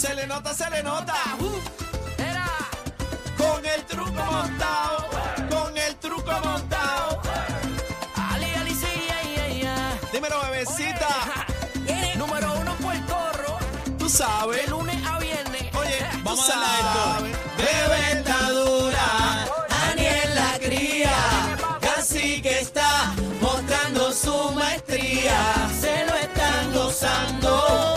Se le nota, se le nota. Era. Con el truco montado. Con el truco montado. Ali, Ali, sí, yeah, yeah, yeah. Dímelo, bebecita. Oye, Número uno en Puerto Rico. Tú sabes. De lunes a viernes. Oye, Vamos a darle sabes. Bebé está dura. Daniel la cría, casi que está mostrando su maestría. Se lo están gozando.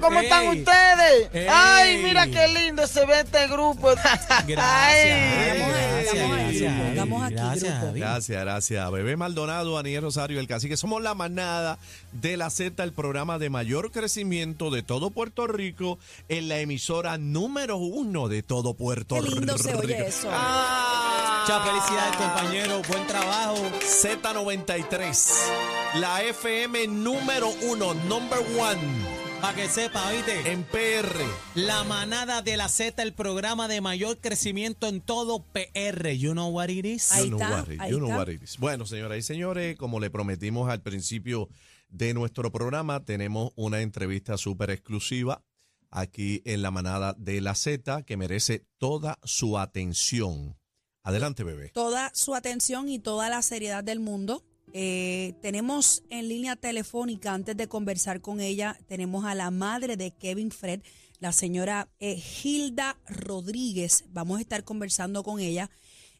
¿Cómo ey. están ustedes? Ey. Ay, mira qué lindo se ve este grupo. Gracias. Ay. Gracias, gracias, gracias. Gracias, gracias. Bebé Maldonado, Aniel Rosario, el cacique. Somos la manada de la Z, el programa de mayor crecimiento de todo Puerto Rico, en la emisora número uno de todo Puerto Qué Rico. lindo se oye eso. Ah. Muchas felicidades, compañero. Buen trabajo. Z93, la FM número uno, number one Para que sepa, oíste. en PR. La manada de la Z, el programa de mayor crecimiento en todo PR. You know what it is? Ahí You know está, what it- ahí you know está. what it is. Bueno, señoras y señores, como le prometimos al principio de nuestro programa, tenemos una entrevista súper exclusiva aquí en la manada de la Z que merece toda su atención. Adelante, bebé. Toda su atención y toda la seriedad del mundo. Eh, tenemos en línea telefónica, antes de conversar con ella, tenemos a la madre de Kevin Fred, la señora eh, Hilda Rodríguez. Vamos a estar conversando con ella.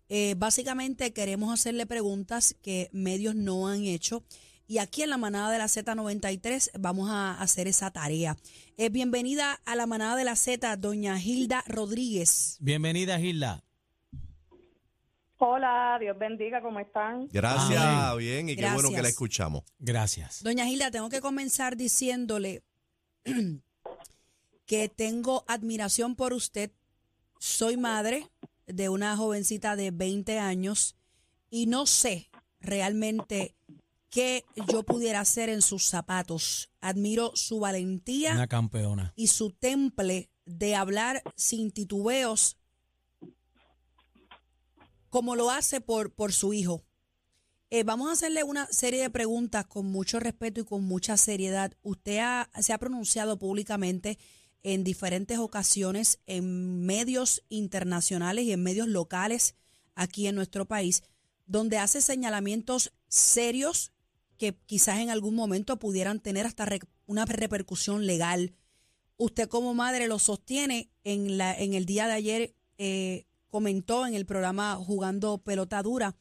Eh, básicamente queremos hacerle preguntas que medios no han hecho. Y aquí en la manada de la Z93 vamos a hacer esa tarea. Eh, bienvenida a la manada de la Z, doña Hilda Rodríguez. Bienvenida, Gilda. Hola, Dios bendiga, ¿cómo están? Gracias, Amén. bien, y qué Gracias. bueno que la escuchamos. Gracias. Doña Hilda, tengo que comenzar diciéndole que tengo admiración por usted. Soy madre de una jovencita de 20 años y no sé realmente qué yo pudiera hacer en sus zapatos. Admiro su valentía Una campeona. y su temple de hablar sin titubeos como lo hace por, por su hijo. Eh, vamos a hacerle una serie de preguntas con mucho respeto y con mucha seriedad. Usted ha- se ha pronunciado públicamente en diferentes ocasiones en medios internacionales y en medios locales aquí en nuestro país, donde hace señalamientos serios que quizás en algún momento pudieran tener hasta una repercusión legal. Usted como madre lo sostiene. En, la, en el día de ayer eh, comentó en el programa Jugando Pelota Dura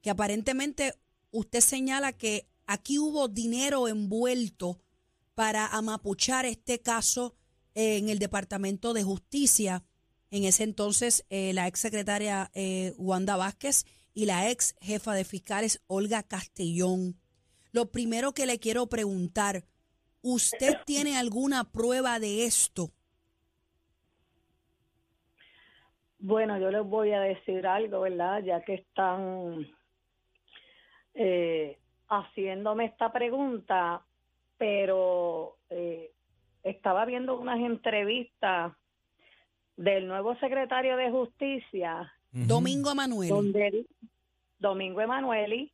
que aparentemente usted señala que aquí hubo dinero envuelto para amapuchar este caso en el Departamento de Justicia. En ese entonces, eh, la ex secretaria eh, Wanda Vázquez y la ex jefa de fiscales Olga Castellón. Lo primero que le quiero preguntar, ¿usted tiene alguna prueba de esto? Bueno, yo les voy a decir algo, ¿verdad? Ya que están eh, haciéndome esta pregunta, pero eh, estaba viendo unas entrevistas del nuevo secretario de Justicia. Domingo donde él- Domingo Emanueli,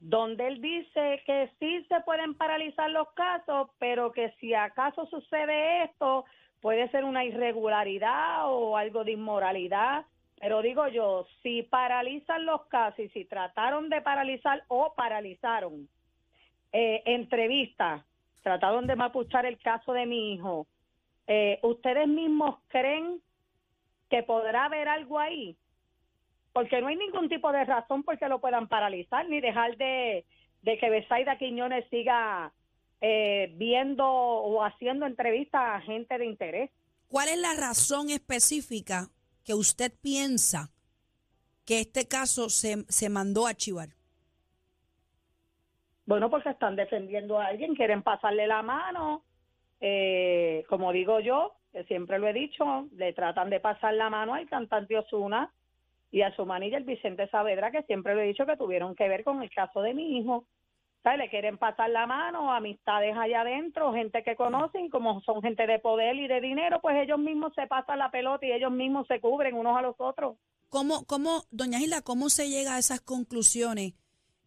donde él dice que sí se pueden paralizar los casos, pero que si acaso sucede esto, puede ser una irregularidad o algo de inmoralidad. Pero digo yo, si paralizan los casos y si trataron de paralizar o paralizaron eh, entrevistas, trataron de mapuchar el caso de mi hijo, eh, ¿ustedes mismos creen que podrá haber algo ahí? porque no hay ningún tipo de razón por que lo puedan paralizar ni dejar de, de que Besaida Quiñones siga eh, viendo o haciendo entrevistas a gente de interés. ¿Cuál es la razón específica que usted piensa que este caso se, se mandó a archivar? Bueno, porque están defendiendo a alguien, quieren pasarle la mano, eh, como digo yo, que siempre lo he dicho, le tratan de pasar la mano al cantante Osuna y a su el Vicente Saavedra, que siempre lo he dicho que tuvieron que ver con el caso de mi hijo. ¿Sabes? Le quieren pasar la mano, amistades allá adentro, gente que conocen, como son gente de poder y de dinero, pues ellos mismos se pasan la pelota y ellos mismos se cubren unos a los otros. ¿Cómo, cómo, doña Gilda, cómo se llega a esas conclusiones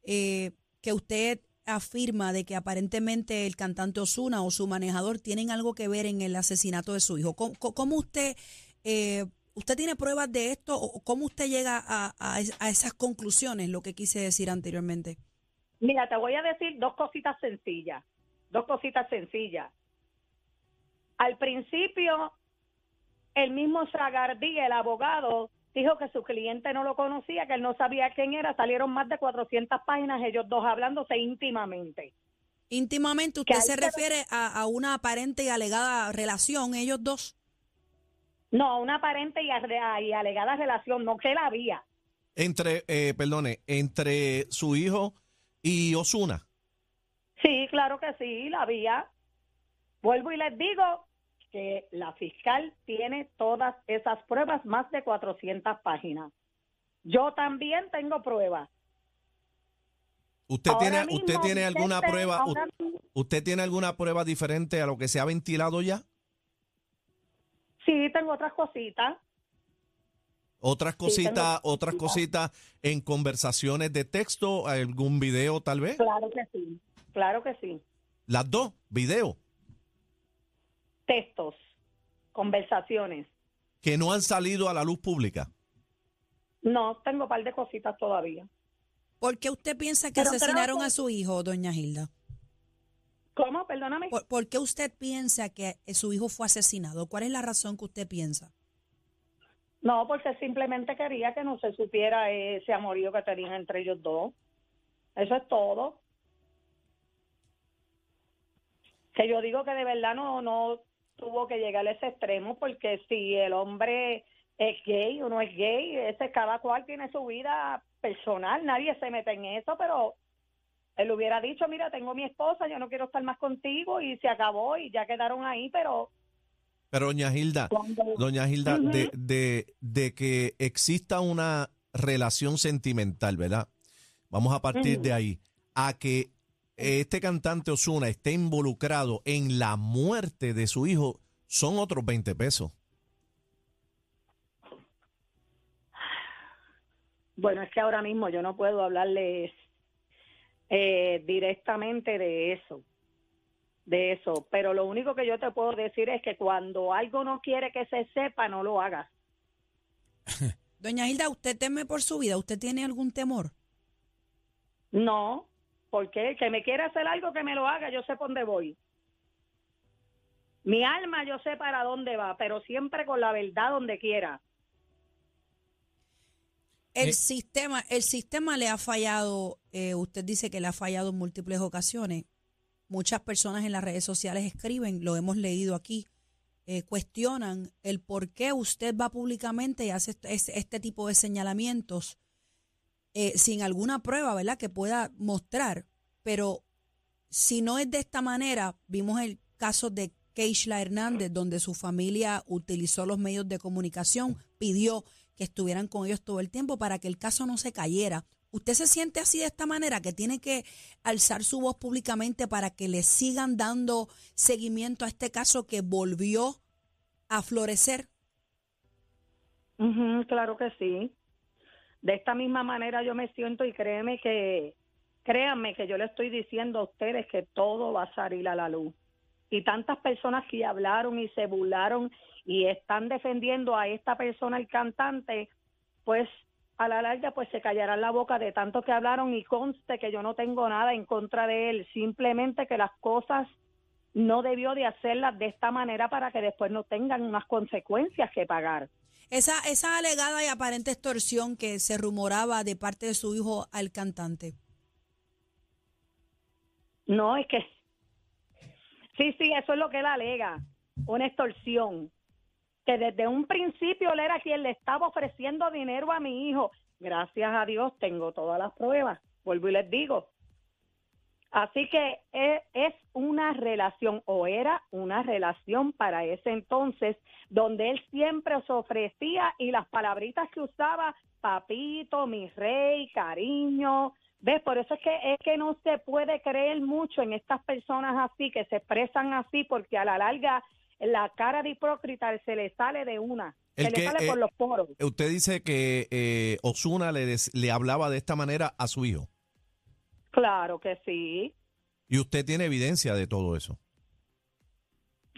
eh, que usted afirma de que aparentemente el cantante Osuna o su manejador tienen algo que ver en el asesinato de su hijo? ¿Cómo, cómo usted, eh, usted tiene pruebas de esto o cómo usted llega a, a, a esas conclusiones, lo que quise decir anteriormente? Mira, te voy a decir dos cositas sencillas, dos cositas sencillas. Al principio, el mismo Zagardí, el abogado, dijo que su cliente no lo conocía, que él no sabía quién era. Salieron más de 400 páginas, ellos dos hablándose íntimamente. Íntimamente, ¿usted se refiere a, a una aparente y alegada relación, ellos dos? No, una aparente y alegada relación, no que la había. Entre, eh, perdone, entre su hijo y Osuna. Sí, claro que sí, la había. Vuelvo y les digo que la fiscal tiene todas esas pruebas, más de 400 páginas. Yo también tengo pruebas. ¿Usted Ahora tiene, mismo, usted tiene alguna prueba? ¿Usted tiene alguna prueba diferente a lo que se ha ventilado ya? Sí, tengo otras cositas. Otras cositas, otras cositas. en conversaciones de texto, algún video tal vez. Claro que sí, claro que sí. Las dos, video, Textos, conversaciones. que no han salido a la luz pública. No, tengo un par de cositas todavía. ¿Por qué usted piensa que Pero asesinaron que- a su hijo, doña Gilda? ¿Cómo? Perdóname. ¿Por, por qué usted piensa que su hijo fue asesinado? ¿Cuál es la razón que usted piensa? No, porque simplemente quería que no se supiera ese amorío que tenían entre ellos dos. Eso es todo. Que yo digo que de verdad no, no tuvo que llegar a ese extremo, porque si el hombre es gay o no es gay, ese cada cual tiene su vida personal, nadie se mete en eso, pero él hubiera dicho, mira, tengo mi esposa, yo no quiero estar más contigo y se acabó y ya quedaron ahí, pero Pero doña Gilda, cuando... doña Gilda, Ujú. de, de, de que exista una relación sentimental, ¿verdad? Vamos a partir de ahí, a que este cantante Osuna esté involucrado en la muerte de su hijo, son otros 20 pesos. Bueno, es que ahora mismo yo no puedo hablarles eh, directamente de eso, de eso, pero lo único que yo te puedo decir es que cuando algo no quiere que se sepa, no lo hagas. Doña Hilda, ¿usted teme por su vida? ¿Usted tiene algún temor? No, porque el que me quiere hacer algo que me lo haga, yo sé por dónde voy. Mi alma yo sé para dónde va, pero siempre con la verdad donde quiera. El Eh. sistema, el sistema le ha fallado, eh, usted dice que le ha fallado en múltiples ocasiones. Muchas personas en las redes sociales escriben, lo hemos leído aquí, eh, cuestionan el por qué usted va públicamente y hace este, es- este tipo de señalamientos eh, sin alguna prueba, ¿verdad?, que pueda mostrar. Pero si no es de esta manera, vimos el caso de Keishla Hernández, donde su familia utilizó los medios de comunicación, pidió que estuvieran con ellos todo el tiempo para que el caso no se cayera. ¿Usted se siente así de esta manera, que tiene que alzar su voz públicamente para que le sigan dando seguimiento a este caso que volvió a florecer? Claro que sí. De esta misma manera yo me siento y créeme que, créanme que yo le estoy diciendo a ustedes que todo va a salir a la luz. Y tantas personas que hablaron y se burlaron y están defendiendo a esta persona, el cantante, pues a la larga pues se callarán la boca de tanto que hablaron y conste que yo no tengo nada en contra de él, simplemente que las cosas no debió de hacerlas de esta manera para que después no tengan unas consecuencias que pagar. Esa, esa alegada y aparente extorsión que se rumoraba de parte de su hijo al cantante. No, es que sí, sí, eso es lo que él alega, una extorsión. Que desde un principio él era quien le estaba ofreciendo dinero a mi hijo. Gracias a Dios tengo todas las pruebas, vuelvo y les digo. Así que es, es una relación o era una relación para ese entonces donde él siempre se ofrecía y las palabritas que usaba, papito, mi rey, cariño, ¿Ves? Por eso es que es que no se puede creer mucho en estas personas así, que se expresan así, porque a la larga la cara de hipócrita se le sale de una, El se que, le sale eh, por los poros. Usted dice que eh, Osuna le, des- le hablaba de esta manera a su hijo. Claro que sí, Y usted tiene evidencia de todo eso.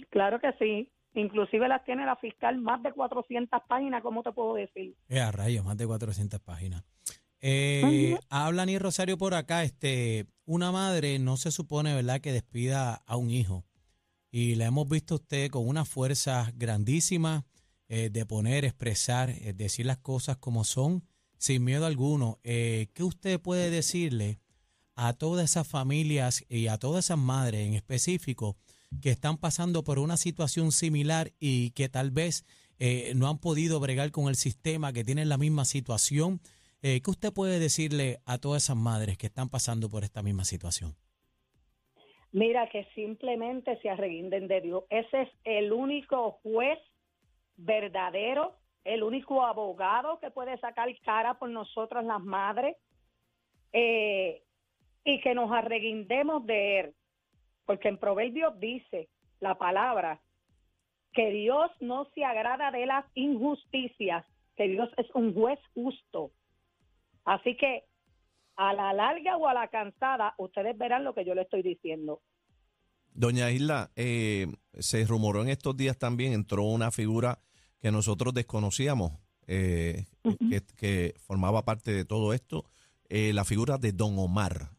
claro que sí. Inclusive las tiene la fiscal más de 400 páginas, ¿cómo te puedo decir? Eh, a rayos, más de 400 páginas. Eh, Habla ni Rosario por acá, este, una madre no se supone, ¿verdad?, que despida a un hijo. Y la hemos visto usted con una fuerza grandísima eh, de poner, expresar, eh, decir las cosas como son, sin miedo alguno. Eh, ¿Qué usted puede decirle a todas esas familias y a todas esas madres en específico que están pasando por una situación similar y que tal vez no han podido bregar con el sistema, que tienen la misma situación? ¿Qué usted puede decirle a todas esas madres que están pasando por esta misma situación? Mira, que simplemente se arreguinden de Dios. Ese es el único juez verdadero, el único abogado que puede sacar cara por nosotras las madres eh, y que nos arreguindemos de él. Porque en Proverbios dice la palabra que Dios no se agrada de las injusticias, que Dios es un juez justo. Así que a la larga o a la cansada, ustedes verán lo que yo le estoy diciendo. Doña Isla, eh, se rumoró en estos días también, entró una figura que nosotros desconocíamos, eh, que, que formaba parte de todo esto, eh, la figura de Don Omar,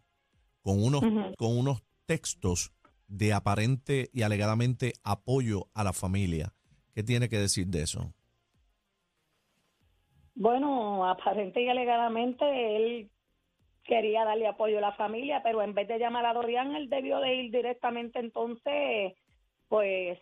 con unos, con unos textos de aparente y alegadamente apoyo a la familia. ¿Qué tiene que decir de eso? Bueno, aparente y alegadamente él quería darle apoyo a la familia, pero en vez de llamar a Dorian, él debió de ir directamente entonces, pues,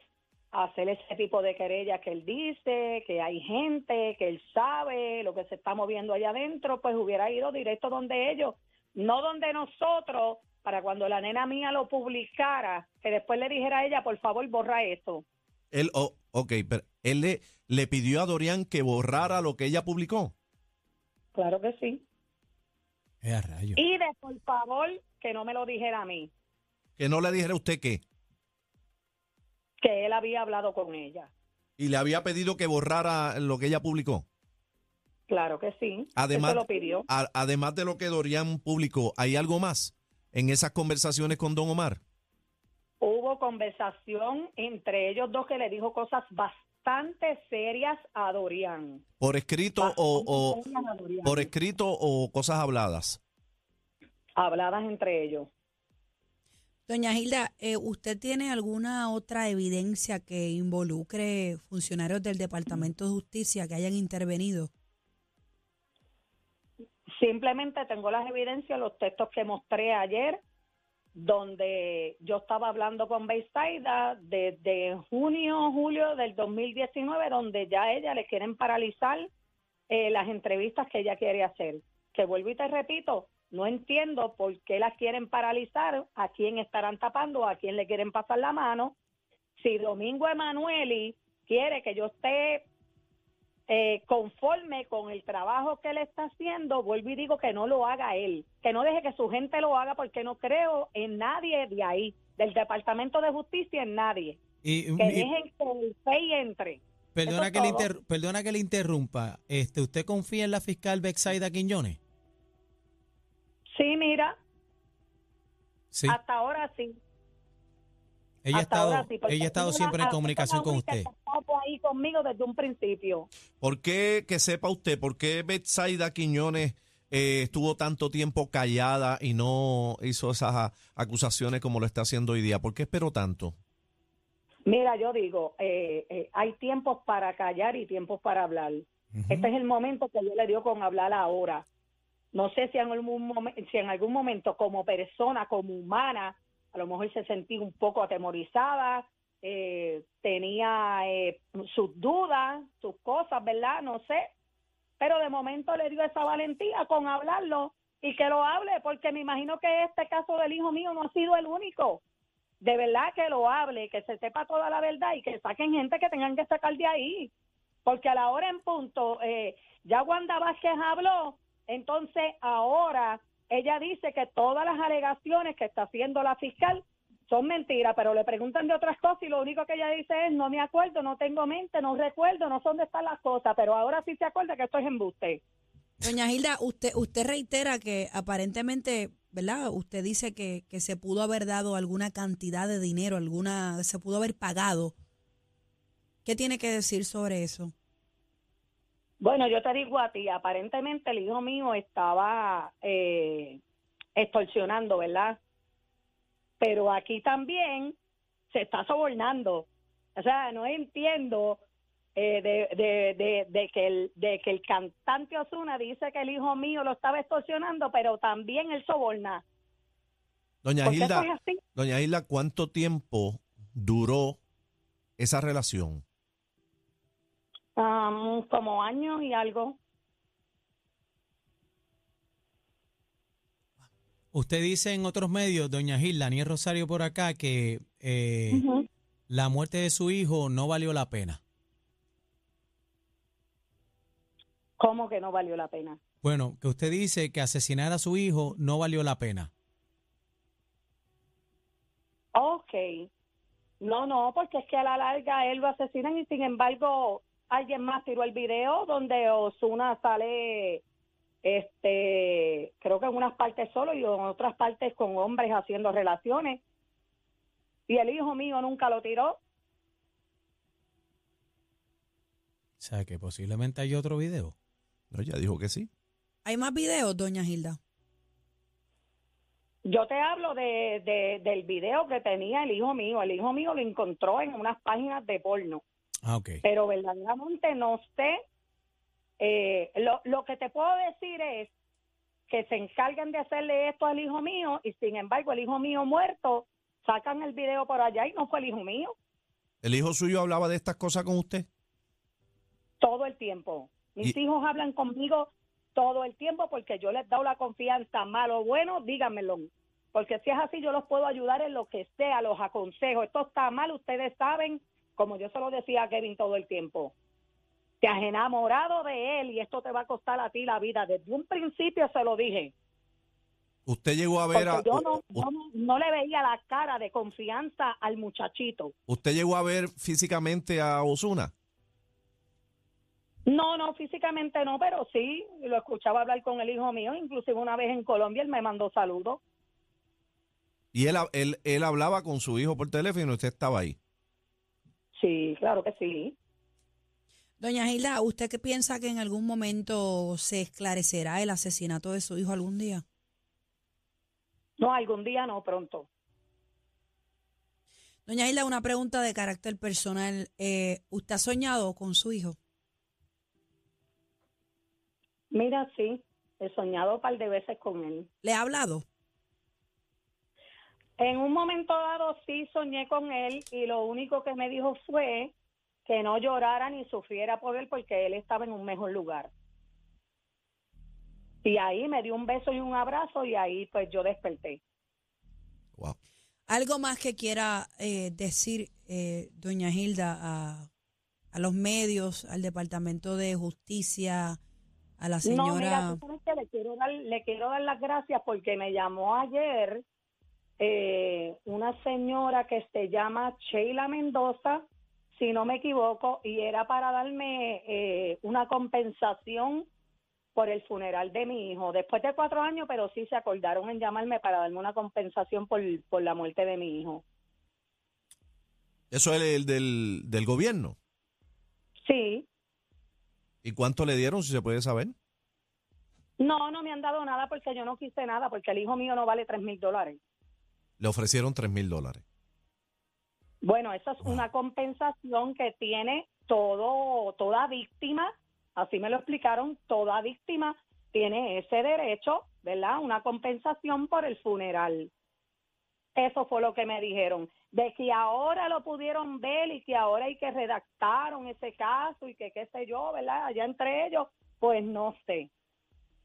a hacer ese tipo de querella que él dice, que hay gente, que él sabe lo que se está moviendo allá adentro, pues hubiera ido directo donde ellos, no donde nosotros, para cuando la nena mía lo publicara, que después le dijera a ella, por favor, borra esto. Él, oh, ok, pero él le, le pidió a Dorian que borrara lo que ella publicó. Claro que sí. Eh, a rayos. Y de por favor, que no me lo dijera a mí. Que no le dijera a usted qué. que él había hablado con ella. Y le había pedido que borrara lo que ella publicó. Claro que sí. Además, lo pidió. a- además de lo que Dorian publicó, ¿hay algo más en esas conversaciones con Don Omar? Hubo conversación entre ellos dos que le dijo cosas bastante serias a Dorian. ¿Por escrito o, por escrito o cosas habladas? Habladas entre ellos. Doña Hilda, eh, ¿usted tiene alguna otra evidencia que involucre funcionarios del Departamento de Justicia que hayan intervenido? Simplemente tengo las evidencias, los textos que mostré ayer, donde yo estaba hablando con Beisaida desde junio, julio del 2019, donde ya a ella le quieren paralizar eh, las entrevistas que ella quiere hacer. Que vuelvo y te repito, no entiendo por qué las quieren paralizar, a quién estarán tapando, a quién le quieren pasar la mano. Si Domingo Emanueli quiere que yo esté eh, conforme con el trabajo que él está haciendo, vuelvo y digo que no lo haga él, que no deje que su gente lo haga porque no creo en nadie de ahí, del Departamento de Justicia, en nadie. Y, Que y- dejen que el FEI entre. perdona, le que le interrumpa. Este, ¿Usted confía en la fiscal Bexaida Quiñones? Sí, mira, Sí. hasta ahora sí. Ella ha estado, ahora sí, porque ella ha estado siempre en comunicación con usted. ahí conmigo desde un principio. ¿Por qué, que sepa usted, por qué Betsaida Quiñones eh, estuvo tanto tiempo callada y no hizo esas acusaciones como lo está haciendo hoy día? ¿Por qué esperó tanto? Mira, yo digo, eh, eh, hay tiempos para callar y tiempos para hablar. Este es el momento que yo le dio con hablar ahora. No sé si en algún momento, si en algún momento como persona, como humana, a lo mejor se sentía un poco atemorizada, eh, tenía eh, sus dudas, sus cosas, ¿verdad? No sé. Pero de momento le dio esa valentía con hablarlo y que lo hable, porque me imagino que este caso del hijo mío no ha sido el único. De verdad que lo hable, que se sepa toda la verdad y que saquen gente que tengan que sacar de ahí. Porque a la hora en punto, eh, ya Wanda Vázquez habló, entonces ahora ella dice que todas las alegaciones que está haciendo la fiscal son mentiras, pero le preguntan de otras cosas y lo único que ella dice es no me acuerdo, no tengo mente, no recuerdo, no sé dónde están las cosas, pero ahora sí se acuerda que esto es embuste. Doña Hilda, usted, usted reitera que aparentemente, ¿verdad? Usted dice que, que se pudo haber dado alguna cantidad de dinero, alguna, se pudo haber pagado. ¿Qué tiene que decir sobre eso? Bueno, yo te digo a ti, aparentemente el hijo mío estaba eh, extorsionando, ¿verdad? Pero aquí también se está sobornando. O sea, no entiendo eh, de, de, de, de que el, de que el cantante Osuna dice que el hijo mío lo estaba extorsionando, pero también él soborna. Doña ¿Por qué Hilda, doña Hilda, ¿cuánto tiempo duró esa relación? Um, como años y algo. Usted dice en otros medios, doña Gil, Daniel Rosario por acá, que eh, la muerte de su hijo no valió la pena. ¿Cómo que no valió la pena? Bueno, que usted dice que asesinar a su hijo no valió la pena. Ok. No, no, porque es que a la larga él lo asesinan y sin embargo alguien más tiró el video donde Osuna sale, este, creo que en unas partes solo y en otras partes con hombres haciendo relaciones. Y el hijo mío nunca lo tiró. O sea, que posiblemente hay otro video. No, ella dijo que sí. ¿Hay más videos, doña Hilda? Yo te hablo de, de- del video que tenía el hijo mío. El hijo mío lo encontró en unas páginas de porno. Ah, pero verdaderamente no sé. Eh, lo, lo que te puedo decir es que se encargan de hacerle esto al hijo mío y sin embargo el hijo mío muerto sacan el video por allá y no fue el hijo mío ¿El hijo suyo hablaba de estas cosas con usted? todo el tiempo. Mis Y- hijos hablan conmigo todo el tiempo porque yo les doy la confianza, malo o bueno, díganmelo. Porque si es así, yo los puedo ayudar en lo que sea, los aconsejo. Esto está mal, ustedes saben, como yo se lo decía a Kevin todo el tiempo. Te has enamorado de él y esto te va a costar a ti la vida. Desde un principio se lo dije. ¿Usted llegó a ver Porque a yo no, no- no le veía la cara de confianza al muchachito. usted llegó a ver físicamente a Osuna? No, no, físicamente no, pero sí, lo escuchaba hablar con el hijo mío, inclusive una vez en Colombia él me mandó saludos. Y él, él, él hablaba con su hijo por teléfono y usted estaba ahí. Sí, claro que sí. Doña Hilda, ¿usted qué piensa que en algún momento se esclarecerá el asesinato de su hijo algún día? No, algún día no, pronto. Doña Hilda, una pregunta de carácter personal. Eh, ¿Usted ha soñado con su hijo? Mira, sí, he soñado un par de veces con él. ¿Le ha hablado? En un momento dado sí soñé con él y lo único que me dijo fue que no llorara ni sufriera por él porque él estaba en un mejor lugar. Y ahí me dio un beso y un abrazo y ahí pues yo desperté. Wow. ¿Algo más que quiera eh, decir, eh, doña Hilda, a, a los medios, al Departamento de Justicia, a la No, mira, señora? tú sabes que le quiero dar, le quiero dar las gracias porque me llamó ayer eh, una señora que se llama Sheila Mendoza, si no me equivoco, y era para darme eh, una compensación por el funeral de mi hijo. Después de cuatro años, pero sí se acordaron en llamarme para darme una compensación por, por la muerte de mi hijo. Eso es el del, del gobierno. Sí, ¿Y cuánto le dieron, si se puede saber? no, no me han dado nada porque yo no quise nada, porque el hijo mío no vale tres mil dólares. Le ofrecieron 3 mil dólares. Bueno, esa es una compensación que tiene todo, toda víctima, así me lo explicaron, toda víctima tiene ese derecho, ¿verdad? Una compensación por el funeral. Eso fue lo que me dijeron. De que ahora lo pudieron ver y que ahora hay que redactaron ese caso y que qué sé yo, ¿verdad? Allá entre ellos, pues no sé.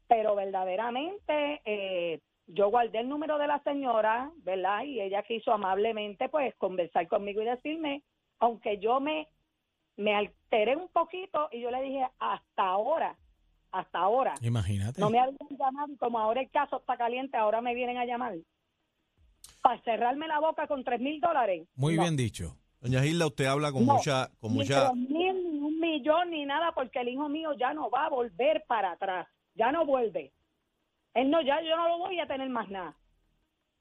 Pero verdaderamente eh, yo guardé el número de la señora, ¿verdad? Y ella quiso amablemente pues conversar conmigo y decirme, aunque yo me, me alteré un poquito y yo le dije, hasta ahora, hasta ahora. Imagínate. No me habían llamado y como ahora el caso está caliente, ahora me vienen a llamar. Para cerrarme la boca con tres mil dólares. Muy No. bien dicho. Doña Gilda, usted habla con No, mucha, con ni mucha, tres mil, ni un millón, ni nada, porque el hijo mío ya no va a volver para atrás. Ya no vuelve. Él no, ya yo no lo voy a tener más nada.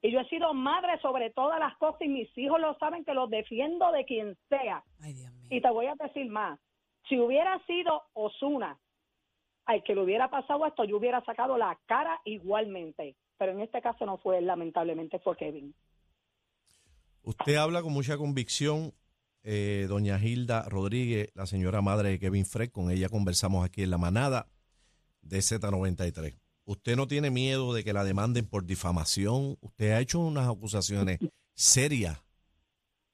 Y yo he sido madre sobre todas las cosas y mis hijos lo saben que los defiendo de quien sea. Ay, Dios mío. Y te voy a decir más. Si hubiera sido Osuna al que le hubiera pasado esto, yo hubiera sacado la cara igualmente. Pero en este caso no fue él, lamentablemente fue Kevin. usted habla con mucha convicción, eh, doña Gilda Rodríguez, la señora madre de Kevin Fred, con ella conversamos aquí en la manada de Z93. Usted no tiene miedo de que la demanden por difamación. Usted ha hecho unas acusaciones serias.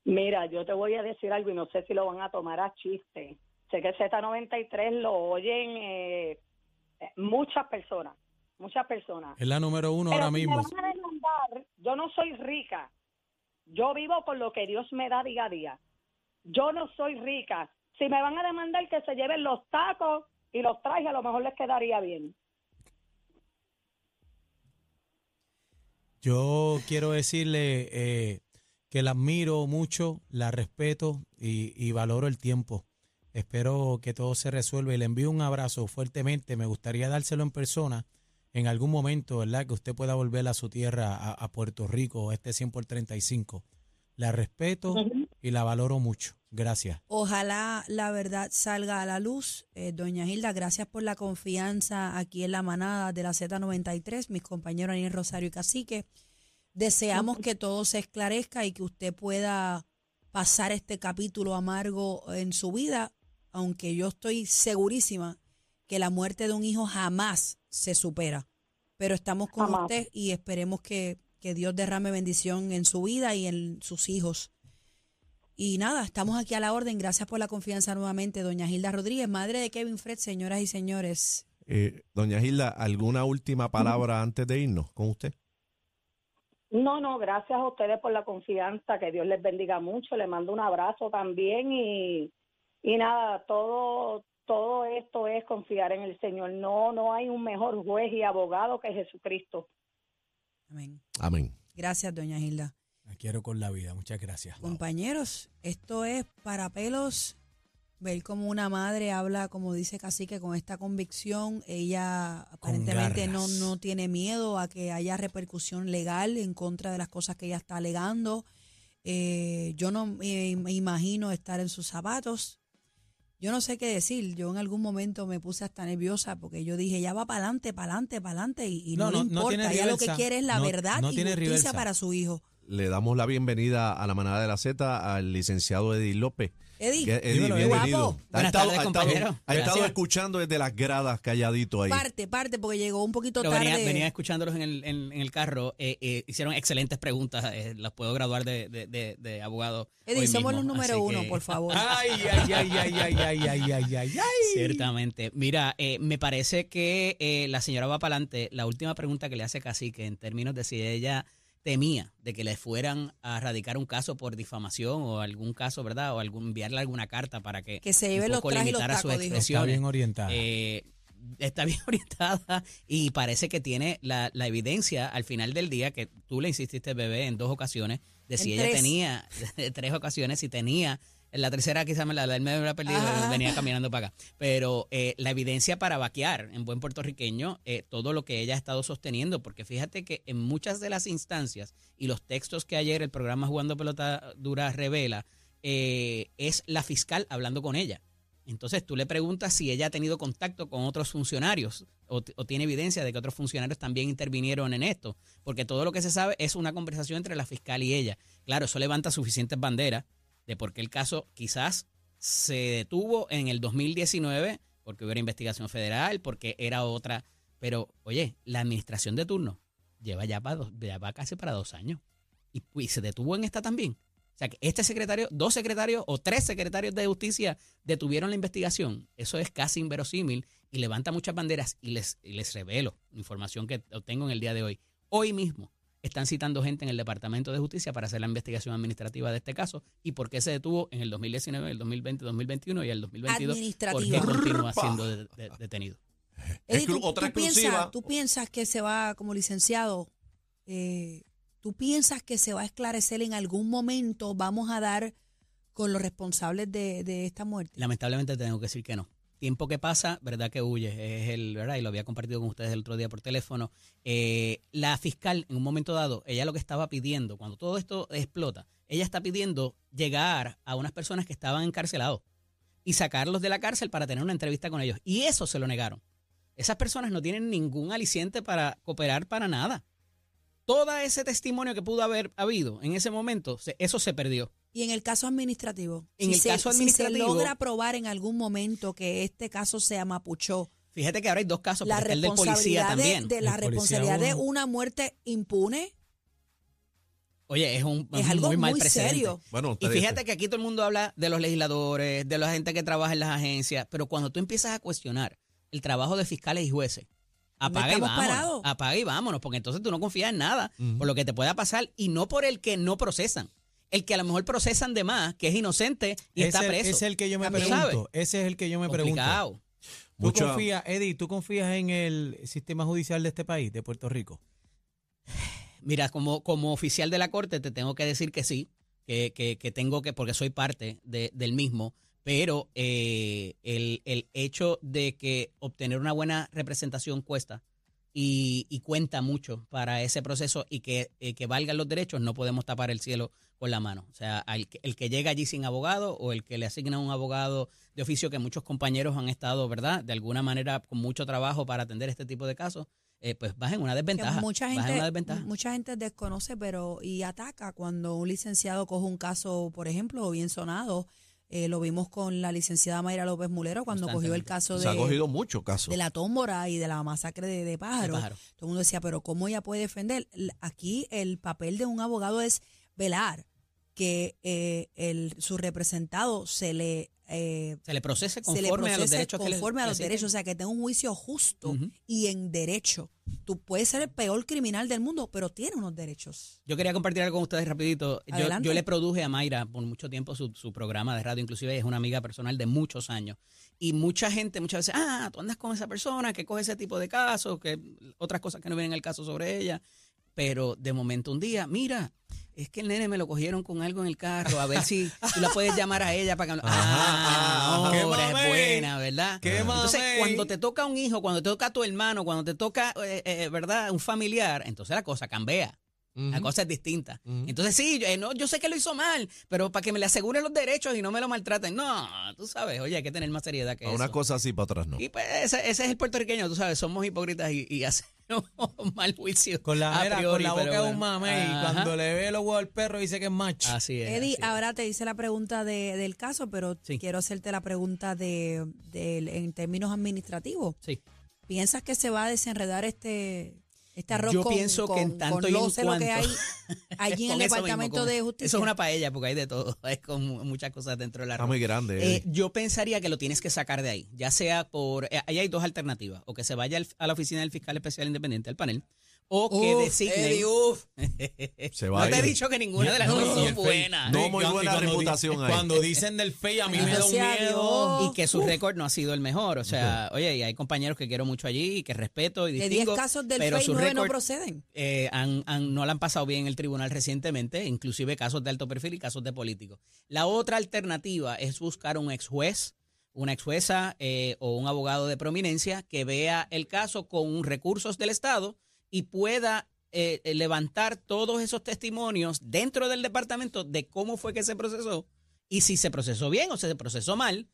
Mira, yo te voy a decir algo y no sé si lo van a tomar a chiste. Sé que Z93 lo oyen eh, muchas personas, muchas personas. Es la número uno Pero ahora si me mismo. van a demandar, yo no soy rica. Yo vivo con lo que Dios me da día a día. Yo no soy rica. Si me van a demandar que se lleven los tacos y los trajes, a lo mejor les quedaría bien. Yo quiero decirle eh, que la admiro mucho, la respeto y, valoro el tiempo. Espero que todo se resuelva y le envío un abrazo fuertemente. Me gustaría dárselo en persona en algún momento, ¿verdad? Que usted pueda volver a su tierra, a, a Puerto Rico, este 100 por 35. La respeto y la valoro mucho. Gracias. Ojalá la verdad salga a la luz. Eh, doña Hilda, gracias por la confianza aquí en la manada de la Z93, mis compañeros Aniel Rosario y Cacique. Deseamos que todo se esclarezca y que usted pueda pasar este capítulo amargo en su vida, aunque yo estoy segurísima que la muerte de un hijo jamás se supera. Pero estamos con Jamás. usted y esperemos que, que Dios derrame bendición en su vida y en sus hijos. Y nada, estamos aquí a la orden. Gracias por la confianza nuevamente, doña Gilda Rodríguez, madre de Kevin Fred, señoras y señores. Eh, doña Gilda, ¿alguna última palabra antes de irnos con usted? No, no, gracias a ustedes por la confianza, que Dios les bendiga mucho, les mando un abrazo también y, y nada, todo, todo esto es confiar en el Señor. No, no hay un mejor juez y abogado que Jesucristo. Amén. Amén. Gracias, doña Gilda. La quiero con la vida. Muchas gracias. Compañeros, esto es para pelos. Ver cómo una madre habla, como dice Cacique, con esta convicción. Ella aparentemente no, no tiene miedo a que haya repercusión legal en contra de las cosas que ella está alegando. Eh, yo no me me imagino estar en sus zapatos. Yo no sé qué decir. Yo en algún momento me puse hasta nerviosa porque yo dije, ya va para adelante, para adelante, para adelante. Y, y no, No, le no, no importa. tiene ella lo que quiere es la verdad y justicia reversa. para su hijo. Le damos la bienvenida a la manada de la Z al licenciado Eddie López. Eddie, Que- Eddie, dímelo, bienvenido. guapo. Ha estado, tardes, ha estado- ha estado escuchando desde las gradas calladito ahí. parte, parte, porque llegó un poquito Pero tarde. venía, venía escuchándolos en el, en, en el carro. eh, eh, hicieron excelentes preguntas. eh, las puedo graduar de, de, de, de abogado. Eddie, hoy somos mismo, los número uno, que- por favor. Ay, ay, ay, ay, ay, ay, ay, ay, ay, ay. Ciertamente. Mira, eh, me parece que eh, la señora va para adelante. La última pregunta que le hace Cacique en términos de si ella temía de que le fueran a radicar un caso por difamación o algún caso, ¿verdad? O algún, enviarle alguna carta para que, Que se un lleve los poco los limitara sus dijo. Está expresiones. bien orientada. Eh, está bien orientada y parece que tiene la, la evidencia al final del día que tú le insististe, bebé, en dos ocasiones, de si En ella tres. tenía, de tres ocasiones, si tenía, en la tercera quizás me la, la- me Ajá. venía caminando para acá, pero eh, la evidencia para vaquear en buen puertorriqueño, eh, todo lo que ella ha estado sosteniendo, porque fíjate que en muchas de las instancias y los textos que ayer el programa Jugando Pelota Dura revela, eh, es la fiscal hablando con ella. Entonces tú le preguntas si ella ha tenido contacto con otros funcionarios o, o tiene evidencia de que otros funcionarios también intervinieron en esto, porque todo lo que se sabe es una conversación entre la fiscal y ella. Claro, eso levanta suficientes banderas de por qué el caso quizás se detuvo en el 2019, porque hubo una investigación federal, porque era otra, pero oye, la administración de turno lleva ya, para dos- ya va casi para dos años y, y se detuvo en esta también. O sea, que este secretario, dos secretarios o tres secretarios de justicia detuvieron la investigación. Eso es casi inverosímil y levanta muchas banderas y les, y les revelo información que obtengo en el día de hoy. Hoy mismo están citando gente en el Departamento de Justicia para hacer la investigación administrativa de este caso y por qué se detuvo en el 2019, el 2020, 2021 y el 2022. ¿Por qué Administrativa. continúa siendo de- de- detenido? Eddie, ¿tú, otra tú piensas, tú piensas que se va, como licenciado, eh, tú piensas que se va a esclarecer en algún momento, vamos a dar con los responsables de, de esta muerte? Lamentablemente tengo que decir que no. Tiempo que pasa, verdad que huye, es el, ¿verdad? Y lo había compartido con ustedes el otro día por teléfono. Eh, la fiscal, en un momento dado, ella lo que estaba pidiendo, cuando todo esto explota, ella está pidiendo llegar a unas personas que estaban encarcelados y sacarlos de la cárcel para tener una entrevista con ellos. Y eso se lo negaron. Esas personas no tienen ningún aliciente para cooperar para nada. Todo ese testimonio que pudo haber habido en ese momento, eso se perdió. Y en el caso administrativo, En si el se, caso si administrativo- se logra probar en algún momento que este caso se amapuchó, Fíjate que ahora hay dos casos, la el del policía responsabilidad de, también. de la responsabilidad de una muerte impune Oye, es un, es algo muy mal muy precedente. serio. Bueno, Y fíjate que aquí todo el mundo habla de los legisladores, de la gente que trabaja en las agencias, pero cuando tú empiezas a cuestionar el trabajo de fiscales y jueces, apaga y vámonos, parados. apaga y vámonos, porque entonces tú no confías en nada por lo que te pueda pasar y no por el que no procesan, el que a lo mejor procesan de más, que es inocente y está preso. ese es el que yo me También. pregunto. Ese es el que yo me pregunto. Complicado. ¿Tú Mucha- confías, Eddie, tú confías en el sistema judicial de este país, de Puerto Rico? Mira, como, como oficial de la Corte te tengo que decir que sí, que, que, que tengo que, porque soy parte de- del mismo, pero eh, el, el hecho de que obtener una buena representación cuesta y, y cuenta mucho para ese proceso y que, eh, que valgan los derechos, no podemos tapar el cielo con la mano. O sea, al que- el que llega allí sin abogado o el que le asigna un abogado de oficio que muchos compañeros han estado, ¿verdad? De alguna manera con mucho trabajo para atender este tipo de casos, eh, pues vas en una que desventaja. mucha gente, una desventaja. mucha gente desconoce pero y ataca cuando un licenciado coge un caso, por ejemplo, bien sonado. Eh, lo vimos con la licenciada Mayra López Mulero cuando cogió el caso se ha de, cogido muchos casos. de la tómbora y de la masacre de, de pájaros. pájaro. Todo el mundo decía, pero ¿cómo ella puede defender? Aquí el papel de un abogado es velar que eh, el, su representado se le, eh, se le procese se conforme le a los procese derechos que le- conforme a los derechos, o sea, que tenga un juicio justo y en derecho. Tú puedes ser el peor criminal del mundo, pero tiene unos derechos. Yo quería compartir algo con ustedes rapidito. Yo, yo le produje a Mayra por mucho tiempo su, su programa de radio, inclusive es una amiga personal de muchos años. Y mucha gente muchas veces, ah, tú andas con esa persona que coge ese tipo de casos, que otras cosas que no vienen al caso sobre ella. Pero de momento un día, mira, es que el nene me lo cogieron con algo en el carro, a ver si tú la puedes llamar a ella para que... Ah, ajá. ¡Qué ahora es buena, ¿verdad? ¡Qué Entonces, mamey! cuando te toca un hijo, cuando te toca tu hermano, cuando te toca, eh, eh, ¿verdad? Un familiar, entonces la cosa cambia. La cosa es distinta. Entonces, sí, yo, eh, no, yo sé que lo hizo mal, pero para que me le aseguren los derechos y no me lo maltraten. No, tú sabes, oye, hay que tener más seriedad que A eso. una cosa así para atrás no. Y pues ese, ese es el puertorriqueño, tú sabes, somos hipócritas y, y hacemos mal juicio. Con la, a mira, priori, con la boca de bueno. un mamey, Ajá. cuando le ve los huevos al perro dice que es macho. Así es. Eddie, así es. ahora te hice la pregunta de- del caso, pero Sí. quiero hacerte la pregunta de, de- en términos administrativos. Sí. ¿Piensas que se va a desenredar este, este arroz Yo con, pienso que en con- tanto con y en lo sé lo que hay cuanto- allí en Con el eso mismo, Departamento con- de Justicia? Eso es una paella porque hay de todo, hay con mu- muchas cosas dentro del Está arroz. muy grande. Eh, Eddie. yo pensaría que lo tienes que sacar de ahí, ya sea por... eh, ahí hay dos alternativas, o que se vaya al- a la oficina del fiscal especial independiente, al panel, o que Uf, designen... Eddie, uf. Se no va a te he ir. dicho que ninguna de las dos son buenas. No, muy buena cuando reputación di- ahí. Cuando dicen del fey, a mí me da un Gracias a miedo. Dios. Y que su récord no ha sido el mejor. O sea, oye, y hay compañeros que quiero mucho allí y que respeto y De 10 distingo. casos del pero FEI, su 9 no récord, proceden. eh, han- han- no la han pasado bien en el tribunal recientemente, inclusive casos de alto perfil y casos de políticos. La otra alternativa es buscar un ex juez, una ex jueza eh, o un abogado de prominencia que vea el caso con recursos del Estado y pueda eh, eh, levantar todos esos testimonios dentro del departamento de cómo fue que se procesó y si se procesó bien o se procesó mal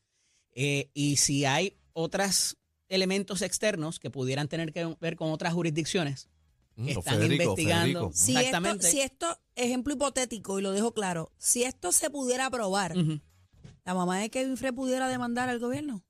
eh, y si hay otros elementos externos que pudieran tener que ver con otras jurisdicciones Mm, que están Federico, investigando. Federico. Si esto, si esto, ejemplo hipotético, y lo dejo claro, si esto se pudiera aprobar, Ujú. ¿la mamá de Kevin Frey pudiera demandar al gobierno?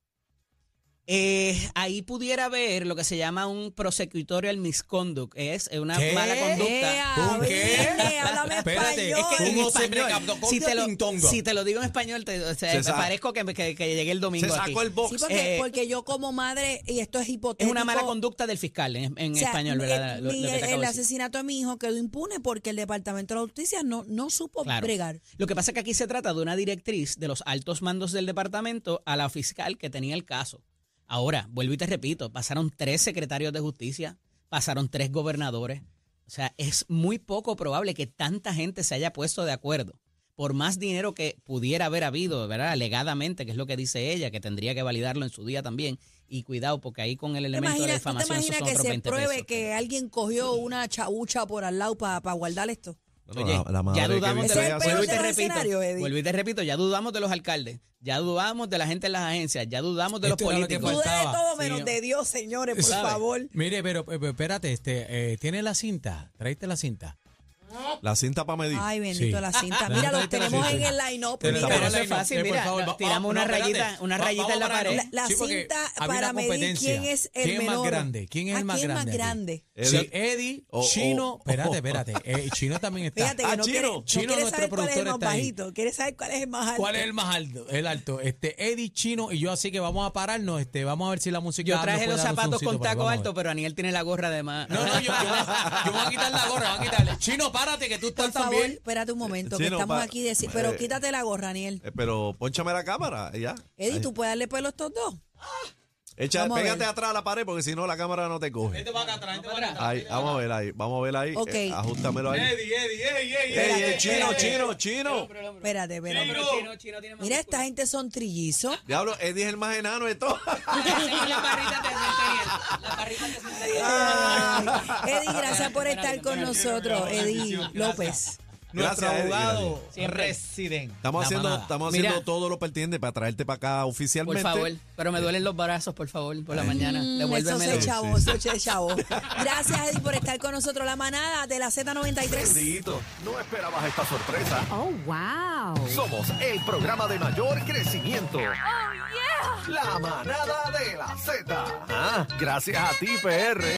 Eh, ahí pudiera haber lo que se llama un prosecutorial misconduct, es una ¿Qué? mala conducta. ¡Eh, ¿Un qué? Háblame Espérate, español! Es que en ¿Cómo se español, me captó? si te, lo, si te lo digo en español, te, o sea, Se me parezco que, que, que llegué el domingo Se sacó aquí. el box. Sí, porque, Eh, porque yo como madre, y esto es hipotético. Es una mala conducta del fiscal en, en o sea, español, ¿verdad? Lo- mi- el asesinato de mi hijo quedó impune porque el Departamento de la Justicia no, no supo Claro. bregar. Lo que pasa es que aquí se trata de una directriz de los altos mandos del departamento a la fiscal que tenía el caso. Ahora, vuelvo y te repito, pasaron tres secretarios de justicia, pasaron tres gobernadores. O sea, es muy poco probable que tanta gente se haya puesto de acuerdo. Por más dinero que pudiera haber habido, ¿verdad? Alegadamente, que es lo que dice ella, que tendría que validarlo en su día también. Y cuidado, porque ahí con el ¿Te elemento de imaginas, ¿tú te difamación imaginas son que otros se 20 pruebe pesos. que alguien cogió una chabucha por al lado para guardar esto? No, Oye, la- la madre ya dudamos de vuelvo y te los repito, escenarios, Eddie. vuelvo y te repito, ya dudamos de los alcaldes, ya dudamos de la gente en las agencias, ya dudamos de los lo políticos. Duda de todo menos Sí. de Dios, señores, por ¿Sabe? favor. Mire, pero, pero espérate, este, eh, ¿tiene la cinta? ¿Traíste la cinta? La cinta para medir. Ay, bendito Sí. la cinta. Mira, los tenemos en el line-up. Pero mira. Pero Pero eso es fácil, por mira, va- tiramos una rayita, una rayita en la pared. La- la cinta para medir quién es el ¿Quién es más menor. grande? ¿Quién es ¿A el más quién grande? más aquí? grande? Sí, Eddie- o- o- Chino, o- espérate, espérate. eh, Chino también está. Fíjate que Ah, no Chino. quiere, no Chino, quiere nuestro saber cuál es el productor más está ahí. bajito. Quiere saber cuál es el más alto. ¿Cuál es el más alto? El alto. Este, Eddie, Chino y yo, así que vamos a pararnos. Este, vamos a ver si la música. Yo nos traje puede los dar un zapatos zoomcito con por ahí, taco vamos a ver. alto, pero Aniel tiene la gorra de más. No, no, yo, yo, yo voy a quitar la gorra, voy a quitarle. Chino, párate, que tú estás Por favor, también. espérate un momento, que estamos pa- aquí. deci- pero eh, quítate la gorra, Daniel. Eh, Pero ponchame la cámara, ya. Eddie, Ahí. ¿tú puedes darle pelo a estos dos? Echa, Vamos pégate atrás a la pared porque si no la cámara no te coge. Este va acá atrás, este va acá atrás. Ahí, vamos a ver ahí, vamos a ver ahí. Ok. Eh, ajustamelo ahí. Eddie, Eddie, Eddie, Eddie. Ey, ey, Espérate, chino, chino, chino. Espérate, espérate. Pero Chino, Chino tiene más Mira, esta gente son trillizos. Diablo, Eddie es el más enano de todos. Centennial. Las barritas de Centennial. Ay, Eddie, gracias por estar con nosotros. Eddie López. Nuestro Gracias, Eddie, abogado gracias. Residente. Estamos haciendo, estamos Mira. haciendo todo lo pertinente para traerte para acá Por oficialmente. favor, pero me duelen los brazos, por favor, por la mañana. Mm, Eso Devuélvemelo. se chavo, eso se chavo. Gracias, Eddie, por estar con nosotros. La manada de la Z93. Dito, no esperabas esta sorpresa. Oh, wow. Somos el programa de mayor crecimiento. La manada de la Z. Ah, gracias a ti, PR.